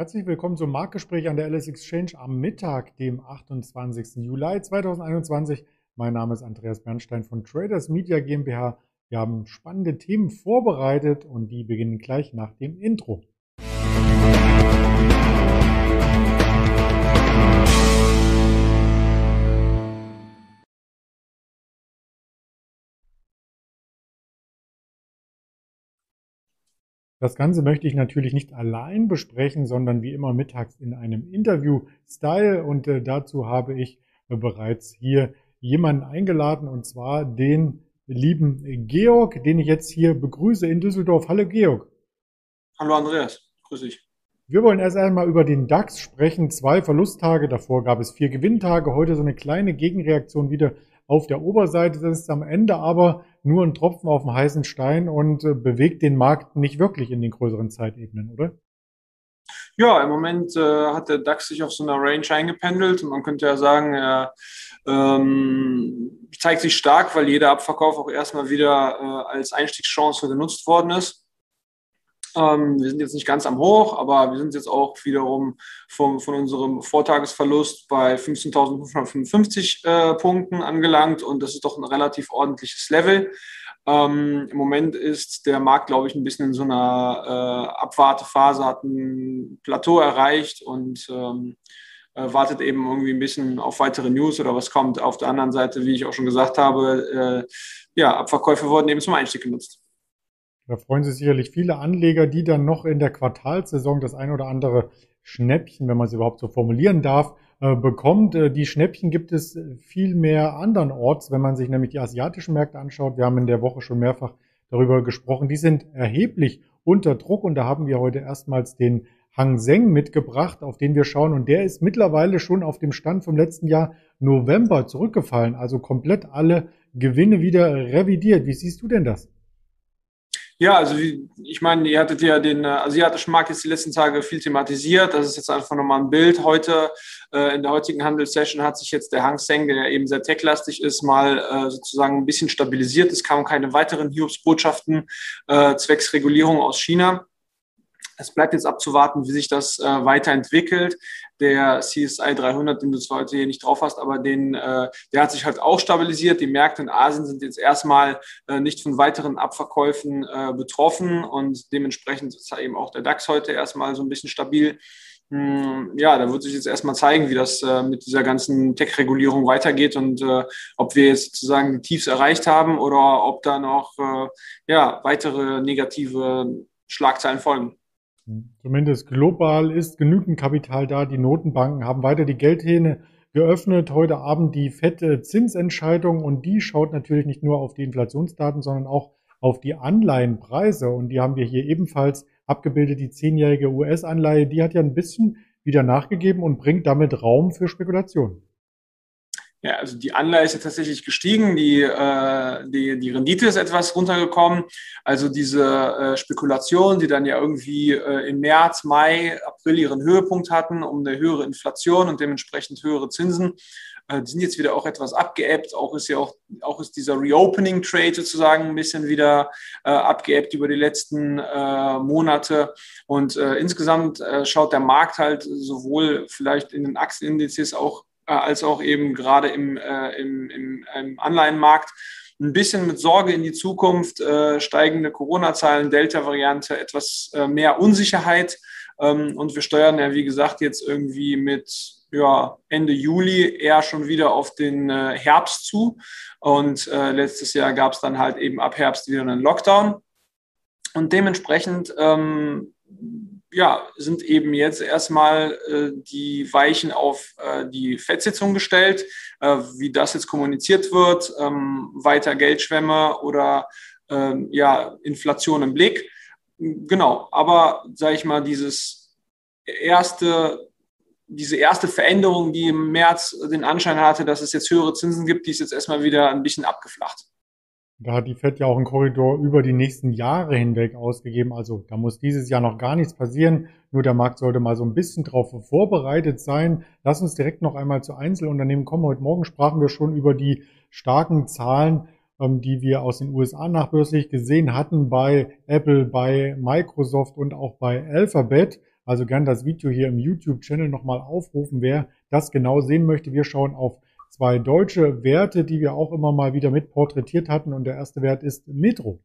Herzlich willkommen zum Marktgespräch an der LS Exchange am Mittag, dem 28. Juli 2021. Mein Name ist Andreas Bernstein von Traders Media GmbH. Wir haben spannende Themen vorbereitet und die beginnen gleich nach dem Intro. Das Ganze möchte ich natürlich nicht allein besprechen, sondern wie immer mittags in einem Interview-Style. Und äh, dazu habe ich äh, bereits hier jemanden eingeladen, und zwar den lieben Georg, den ich jetzt hier begrüße in Düsseldorf. Hallo Georg. Hallo Andreas, grüß dich. Wir wollen erst einmal über den DAX sprechen. Zwei Verlusttage, davor gab es vier Gewinntage, heute so eine kleine Gegenreaktion wieder auf der Oberseite. Das ist am Ende aber nur ein Tropfen auf dem heißen Stein und äh, bewegt den Markt nicht wirklich in den größeren Zeitebenen, oder? Ja, im Moment äh, hat der DAX sich auf so einer Range eingependelt. Man könnte ja sagen, er ähm, zeigt sich stark, weil jeder Abverkauf auch erstmal wieder äh, als Einstiegschance genutzt worden ist. Ähm, wir sind jetzt nicht ganz am Hoch, aber wir sind jetzt auch wiederum vom, von unserem Vortagesverlust bei 15.555 äh, Punkten angelangt und das ist doch ein relativ ordentliches Level. Ähm, Im Moment ist der Markt, glaube ich, ein bisschen in so einer äh, Abwartephase, hat ein Plateau erreicht und ähm, äh, wartet eben irgendwie ein bisschen auf weitere News oder was kommt. Auf der anderen Seite, wie ich auch schon gesagt habe, äh, ja, Abverkäufe wurden eben zum Einstieg genutzt. Da freuen sich sicherlich viele Anleger, die dann noch in der Quartalsaison das ein oder andere Schnäppchen, wenn man es überhaupt so formulieren darf, äh, bekommt. Äh, die Schnäppchen gibt es viel mehr andernorts, wenn man sich nämlich die asiatischen Märkte anschaut. Wir haben in der Woche schon mehrfach darüber gesprochen. Die sind erheblich unter Druck und da haben wir heute erstmals den Hang Seng mitgebracht, auf den wir schauen und der ist mittlerweile schon auf dem Stand vom letzten Jahr November zurückgefallen, also komplett alle Gewinne wieder revidiert. Wie siehst du denn das? Ja, also ich meine, ihr hattet ja den äh, asiatischen Markt jetzt die letzten Tage viel thematisiert. Das ist jetzt einfach nochmal ein Bild. Heute, äh, in der heutigen Handelssession hat sich jetzt der Hang Seng, der ja eben sehr techlastig ist, mal äh, sozusagen ein bisschen stabilisiert. Es kamen keine weiteren Hiobs-Botschaften äh, zwecks Regulierung aus China. Es bleibt jetzt abzuwarten, wie sich das äh, weiterentwickelt. Der CSI 300, den du zwar heute hier nicht drauf hast, aber den, äh, der hat sich halt auch stabilisiert. Die Märkte in Asien sind jetzt erstmal äh, nicht von weiteren Abverkäufen äh, betroffen und dementsprechend ist eben auch der DAX heute erstmal so ein bisschen stabil. Hm, ja, da wird sich jetzt erstmal zeigen, wie das äh, mit dieser ganzen Tech-Regulierung weitergeht und äh, ob wir jetzt sozusagen die Tiefs erreicht haben oder ob da noch äh, ja, weitere negative Schlagzeilen folgen. Zumindest global ist genügend Kapital da. Die Notenbanken haben weiter die Geldhähne geöffnet. Heute Abend die fette Zinsentscheidung und die schaut natürlich nicht nur auf die Inflationsdaten, sondern auch auf die Anleihenpreise. Und die haben wir hier ebenfalls abgebildet. Die zehnjährige US-Anleihe, die hat ja ein bisschen wieder nachgegeben und bringt damit Raum für Spekulationen. Ja, also die Anleihe ist ja tatsächlich gestiegen, die, äh, die, die Rendite ist etwas runtergekommen. Also diese äh, Spekulationen, die dann ja irgendwie äh, im März, Mai, April ihren Höhepunkt hatten, um eine höhere Inflation und dementsprechend höhere Zinsen, äh, die sind jetzt wieder auch etwas abgeebbt. Auch ist ja auch, auch ist dieser Reopening-Trade sozusagen ein bisschen wieder äh, abgeebbt über die letzten äh, Monate. Und äh, insgesamt äh, schaut der Markt halt sowohl vielleicht in den Aktienindizes auch als auch eben gerade im, äh, im, im, im Anleihenmarkt ein bisschen mit Sorge in die Zukunft, äh, steigende Corona-Zahlen, Delta-Variante, etwas äh, mehr Unsicherheit. Ähm, und wir steuern ja, wie gesagt, jetzt irgendwie mit ja, Ende Juli eher schon wieder auf den äh, Herbst zu. Und äh, letztes Jahr gab es dann halt eben ab Herbst wieder einen Lockdown. Und dementsprechend ähm, ja, sind eben jetzt erstmal äh, die Weichen auf äh, die Fettsitzung gestellt, äh, wie das jetzt kommuniziert wird, ähm, weiter Geldschwämme oder ähm, ja, Inflation im Blick. Genau, aber sage ich mal, dieses erste, diese erste Veränderung, die im März den Anschein hatte, dass es jetzt höhere Zinsen gibt, die ist jetzt erstmal wieder ein bisschen abgeflacht. Da hat die FED ja auch einen Korridor über die nächsten Jahre hinweg ausgegeben. Also da muss dieses Jahr noch gar nichts passieren. Nur der Markt sollte mal so ein bisschen darauf vorbereitet sein. Lass uns direkt noch einmal zu Einzelunternehmen kommen. Heute Morgen sprachen wir schon über die starken Zahlen, ähm, die wir aus den USA nachbörslich gesehen hatten bei Apple, bei Microsoft und auch bei Alphabet. Also gern das Video hier im YouTube-Channel nochmal aufrufen, wer das genau sehen möchte. Wir schauen auf zwei deutsche Werte, die wir auch immer mal wieder mit porträtiert hatten. Und der erste Wert ist Metro.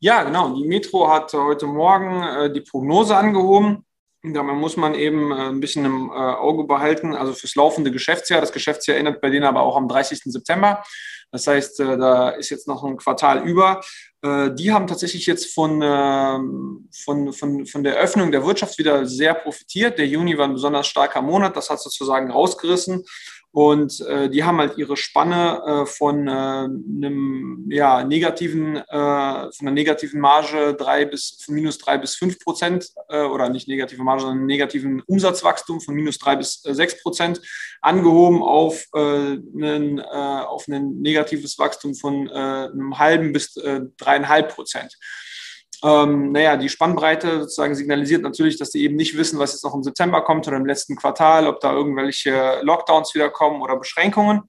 Ja, genau. Die Metro hat heute Morgen äh, die Prognose angehoben. Da muss man eben äh, ein bisschen im äh, Auge behalten, also fürs laufende Geschäftsjahr. Das Geschäftsjahr endet bei denen aber auch am 30. September. Das heißt, äh, da ist jetzt noch ein Quartal über. Die haben tatsächlich jetzt von, ähm, von, von, von der Öffnung der Wirtschaft wieder sehr profitiert. Der Juni war ein besonders starker Monat, das hat sozusagen rausgerissen. Und äh, die haben halt ihre Spanne äh, von äh, einem ja, negativen, äh, von einer negativen Marge drei bis von minus drei bis fünf Prozent äh, oder nicht negative Marge, sondern negativen Umsatzwachstum von minus drei bis äh, sechs Prozent angehoben auf, äh, einen, äh, auf ein negatives Wachstum von äh, einem halben bis äh, dreieinhalb Prozent. Ähm, naja, die Spannbreite sozusagen signalisiert natürlich, dass die eben nicht wissen, was jetzt noch im September kommt oder im letzten Quartal, ob da irgendwelche Lockdowns wieder kommen oder Beschränkungen.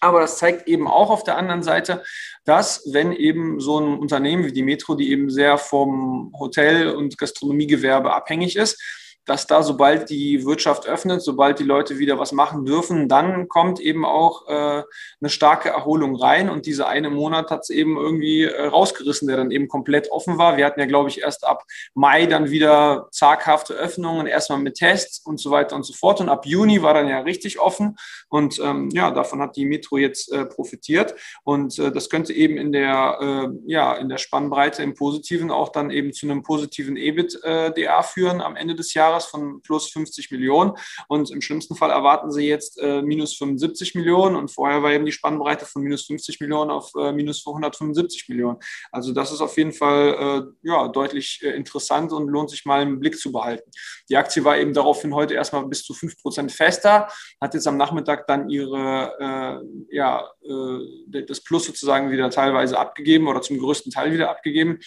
Aber das zeigt eben auch auf der anderen Seite, dass wenn eben so ein Unternehmen wie die Metro, die eben sehr vom Hotel- und Gastronomiegewerbe abhängig ist, dass da, sobald die Wirtschaft öffnet, sobald die Leute wieder was machen dürfen, dann kommt eben auch äh, eine starke Erholung rein. Und diese eine Monat hat es eben irgendwie äh, rausgerissen, der dann eben komplett offen war. Wir hatten ja, glaube ich, erst ab Mai dann wieder zaghafte Öffnungen, erstmal mit Tests und so weiter und so fort. Und ab Juni war dann ja richtig offen. Und ähm, ja, davon hat die Metro jetzt äh, profitiert. Und äh, das könnte eben in der, äh, ja, in der Spannbreite im Positiven auch dann eben zu einem positiven EBITDA äh, führen am Ende des Jahres Jahres von plus 50 Millionen und im schlimmsten Fall erwarten sie jetzt äh, minus 75 Millionen und vorher war eben die Spannbreite von minus 50 Millionen auf äh, minus 175 Millionen. Also das ist auf jeden Fall äh, ja, deutlich äh, interessant und lohnt sich mal im Blick zu behalten. Die Aktie war eben daraufhin heute erstmal bis zu 5 Prozent fester, hat jetzt am Nachmittag dann ihre, äh, ja, äh, das Plus sozusagen wieder teilweise abgegeben oder zum größten Teil wieder abgegeben.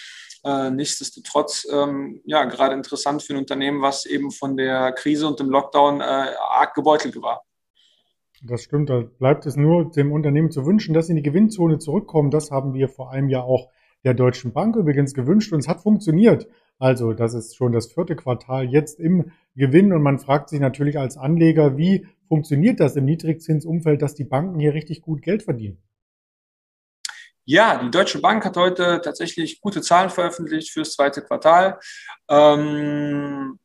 Äh, nichtsdestotrotz, ähm, ja, gerade interessant für ein Unternehmen, was eben von der Krise und dem Lockdown äh, arg gebeutelt war. Das stimmt, da bleibt es nur dem Unternehmen zu wünschen, dass sie in die Gewinnzone zurückkommen. Das haben wir vor einem Jahr auch der Deutschen Bank übrigens gewünscht und es hat funktioniert. Also das ist schon das vierte Quartal jetzt im Gewinn und man fragt sich natürlich als Anleger, wie funktioniert das im Niedrigzinsumfeld, dass die Banken hier richtig gut Geld verdienen? Ja, die Deutsche Bank hat heute tatsächlich gute Zahlen veröffentlicht fürs zweite Quartal. Ähm,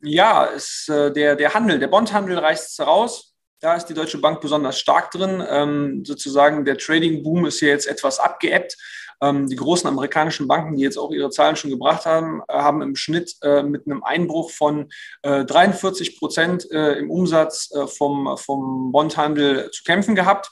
ja, ist, äh, der, der Handel, der Bondhandel reißt raus. Da ist die Deutsche Bank besonders stark drin. Ähm, sozusagen der Trading-Boom ist hier jetzt etwas abgeebbt. Ähm, die großen amerikanischen Banken, die jetzt auch ihre Zahlen schon gebracht haben, äh, haben im Schnitt äh, mit einem Einbruch von äh, 43 Prozent äh, im Umsatz äh, vom, vom Bondhandel zu kämpfen gehabt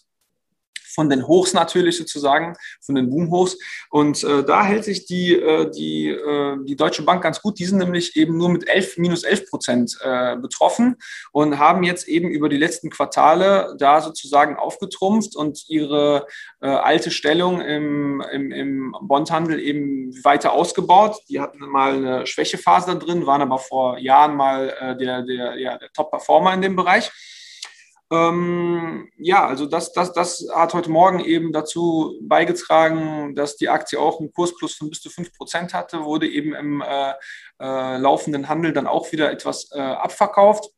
von den Hochs natürlich sozusagen, von den Boomhochs. Und äh, da hält sich die, äh, die, äh, die Deutsche Bank ganz gut. Die sind nämlich eben nur mit 11, minus 11 Prozent äh, betroffen und haben jetzt eben über die letzten Quartale da sozusagen aufgetrumpft und ihre äh, alte Stellung im, im, im Bondhandel eben weiter ausgebaut. Die hatten mal eine Schwächephase da drin, waren aber vor Jahren mal äh, der, der, ja, der Top-Performer in dem Bereich. Ähm, ja, also das, das, das hat heute Morgen eben dazu beigetragen, dass die Aktie auch einen Kursplus von bis zu 5 Prozent hatte, wurde eben im äh, äh, laufenden Handel dann auch wieder etwas äh, abverkauft.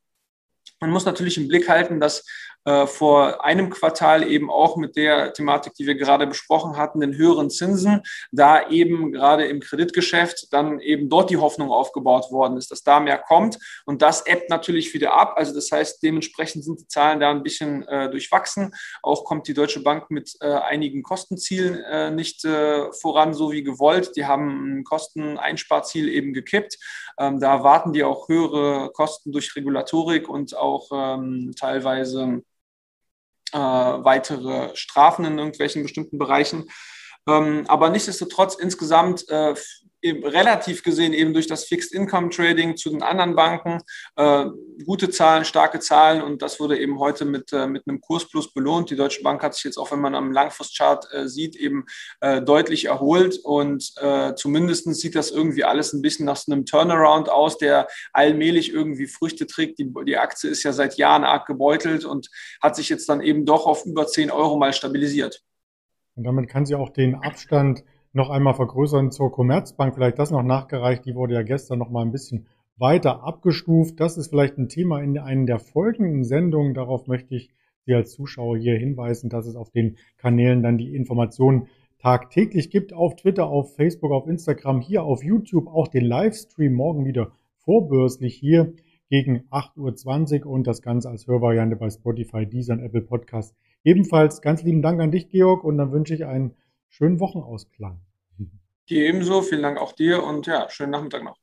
Man muss natürlich im Blick halten, dass äh, vor einem Quartal eben auch mit der Thematik, die wir gerade besprochen hatten, den höheren Zinsen, da eben gerade im Kreditgeschäft dann eben dort die Hoffnung aufgebaut worden ist, dass da mehr kommt. Und das ebbt natürlich wieder ab. Also das heißt, dementsprechend sind die Zahlen da ein bisschen äh, durchwachsen. Auch kommt die Deutsche Bank mit äh, einigen Kostenzielen äh, nicht äh, voran, so wie gewollt. Die haben ein Kosteneinsparziel eben gekippt. Ähm, da erwarten die auch höhere Kosten durch Regulatorik und auch ähm, teilweise äh, weitere Strafen in irgendwelchen bestimmten Bereichen. Ähm, aber nichtsdestotrotz insgesamt äh, relativ gesehen eben durch das Fixed Income Trading zu den anderen Banken äh, gute Zahlen, starke Zahlen und das wurde eben heute mit, äh, mit einem Kursplus belohnt. Die Deutsche Bank hat sich jetzt auch, wenn man am Langfristchart äh, sieht, eben äh, deutlich erholt und äh, zumindest sieht das irgendwie alles ein bisschen nach so einem Turnaround aus, der allmählich irgendwie Früchte trägt. Die, die Aktie ist ja seit Jahren arg gebeutelt und hat sich jetzt dann eben doch auf über 10 Euro mal stabilisiert. Und damit kann sie auch den Abstand noch einmal vergrößern zur Commerzbank. Vielleicht das noch nachgereicht. Die wurde ja gestern noch mal ein bisschen weiter abgestuft. Das ist vielleicht ein Thema in einer der folgenden Sendungen. Darauf möchte ich Sie als Zuschauer hier hinweisen, dass es auf den Kanälen dann die Informationen tagtäglich gibt. Auf Twitter, auf Facebook, auf Instagram, hier auf YouTube, auch den Livestream morgen wieder vorbörslich hier gegen 8.20 Uhr und das Ganze als Hörvariante bei Spotify, Deezer und Apple Podcast. Ebenfalls ganz lieben Dank an dich, Georg, und dann wünsche ich einen schönen Wochenausklang. Dir ebenso, vielen Dank auch dir und ja, schönen Nachmittag noch.